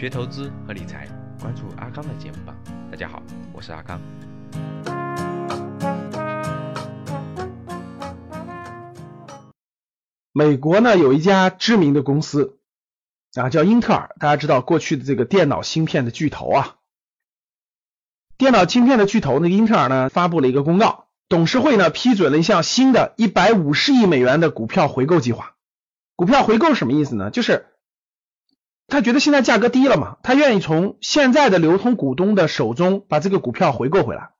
学投资和理财，关注阿刚的节目吧。大家好，我是阿刚。美国呢有一家知名的公司啊，叫英特尔，大家知道过去的这个电脑芯片的巨头啊。电脑芯片的巨头呢，英特尔呢发布了一个公告，董事会呢批准了一项新的150亿美元的股票回购计划。股票回购什么意思呢？就是他觉得现在价格低了嘛，他愿意从现在的流通股东的手中把这个股票回购回来。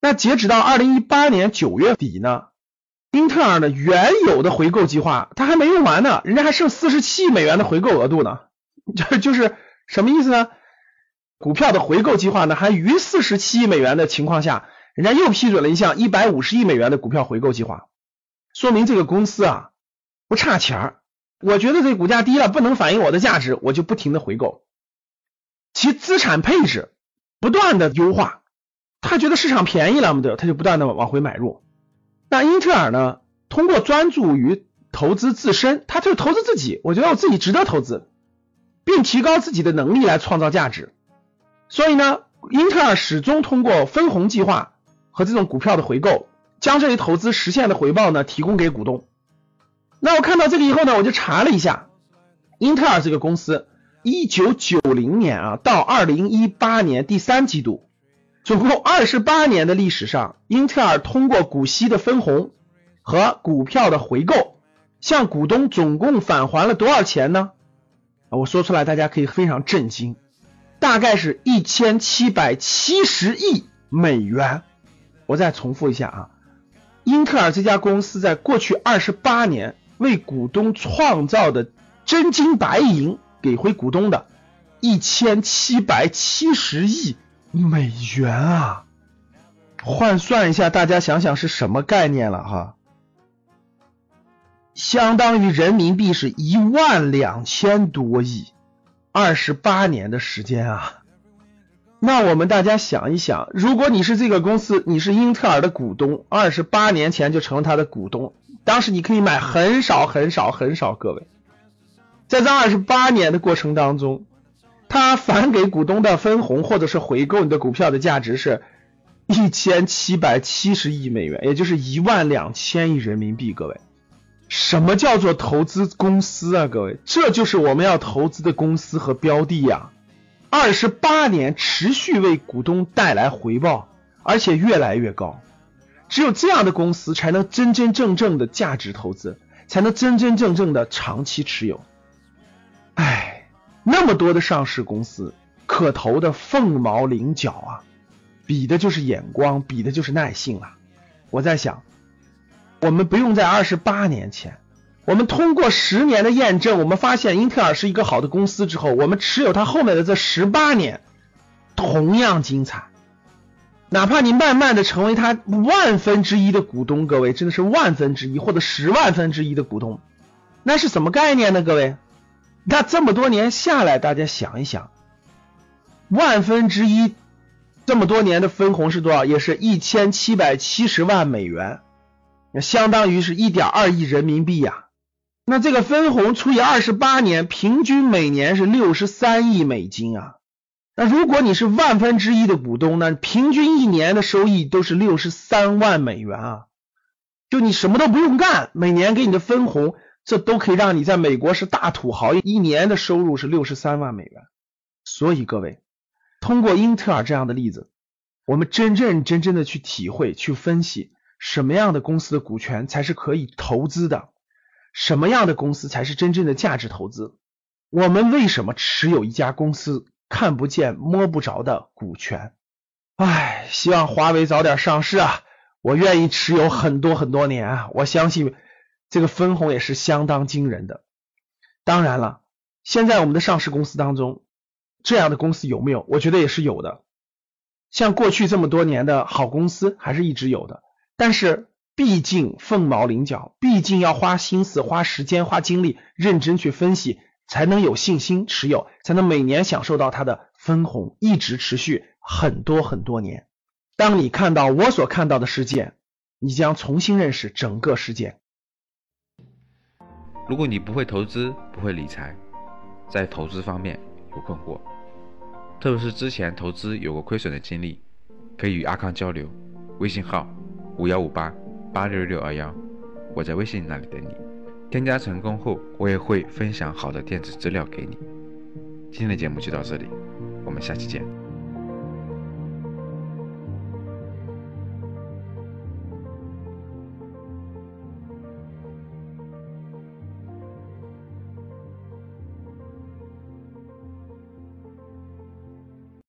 那截止到2018年9月底呢，英特尔的原有的回购计划他还没用完呢，人家还剩47亿美元的回购额度呢。就就是什么意思呢？股票的回购计划呢，还余四十七亿美元的情况下，人家又批准了一项一百五十亿美元的股票回购计划，说明这个公司啊不差钱儿。我觉得这股价低了，不能反映我的价值，我就不停的回购，其资产配置不断的优化。他觉得市场便宜了嘛，对，他就不断的往回买入。那英特尔呢，通过专注于投资自身，他就投资自己，我觉得我自己值得投资，并提高自己的能力来创造价值。所以呢，英特尔始终通过分红计划和这种股票的回购，将这一投资实现的回报呢提供给股东。那我看到这个以后呢，我就查了一下，英特尔这个公司，一九九零年啊到二零一八年第三季度，总共二十八年的历史上，英特尔通过股息的分红和股票的回购，向股东总共返还了多少钱呢？我说出来大家可以非常震惊。大概是一千七百七十亿美元。我再重复一下啊，英特尔这家公司在过去二十八年为股东创造的真金白银给回股东的，一千七百七十亿美元啊！换算一下，大家想想是什么概念了哈？相当于人民币是一万两千多亿。二十八年的时间啊，那我们大家想一想，如果你是这个公司，你是英特尔的股东，二十八年前就成了他的股东，当时你可以买很少很少很少，各位，在这二十八年的过程当中，他返给股东的分红或者是回购你的股票的价值是一千七百七十亿美元，也就是一万两千亿人民币，各位。什么叫做投资公司啊？各位，这就是我们要投资的公司和标的呀。二十八年持续为股东带来回报，而且越来越高。只有这样的公司才能真真正正的价值投资，才能真真正正的长期持有。哎，那么多的上市公司可投的凤毛麟角啊，比的就是眼光，比的就是耐性啊。我在想。我们不用在二十八年前，我们通过十年的验证，我们发现英特尔是一个好的公司之后，我们持有它后面的这十八年同样精彩。哪怕你慢慢的成为他万分之一的股东，各位真的是万分之一或者十万分之一的股东，那是什么概念呢？各位，那这么多年下来，大家想一想，万分之一这么多年的分红是多少？也是一千七百七十万美元。相当于是一点二亿人民币呀，那这个分红除以二十八年，平均每年是六十三亿美金啊。那如果你是万分之一的股东呢，平均一年的收益都是六十三万美元啊。就你什么都不用干，每年给你的分红，这都可以让你在美国是大土豪，一年的收入是六十三万美元。所以各位，通过英特尔这样的例子，我们真正真正的去体会、去分析。什么样的公司的股权才是可以投资的？什么样的公司才是真正的价值投资？我们为什么持有一家公司看不见摸不着的股权？唉，希望华为早点上市啊！我愿意持有很多很多年啊！我相信这个分红也是相当惊人的。当然了，现在我们的上市公司当中，这样的公司有没有？我觉得也是有的。像过去这么多年的好公司，还是一直有的。但是毕竟凤毛麟角，毕竟要花心思、花时间、花精力，认真去分析，才能有信心持有，才能每年享受到它的分红，一直持续很多很多年。当你看到我所看到的世界，你将重新认识整个世界。如果你不会投资，不会理财，在投资方面有困惑，特别是之前投资有过亏损的经历，可以与阿康交流。微信号五幺五八八六六二幺，我在微信那里等你。添加成功后，我也会分享好的电子资料给你。今天的节目就到这里，我们下期见。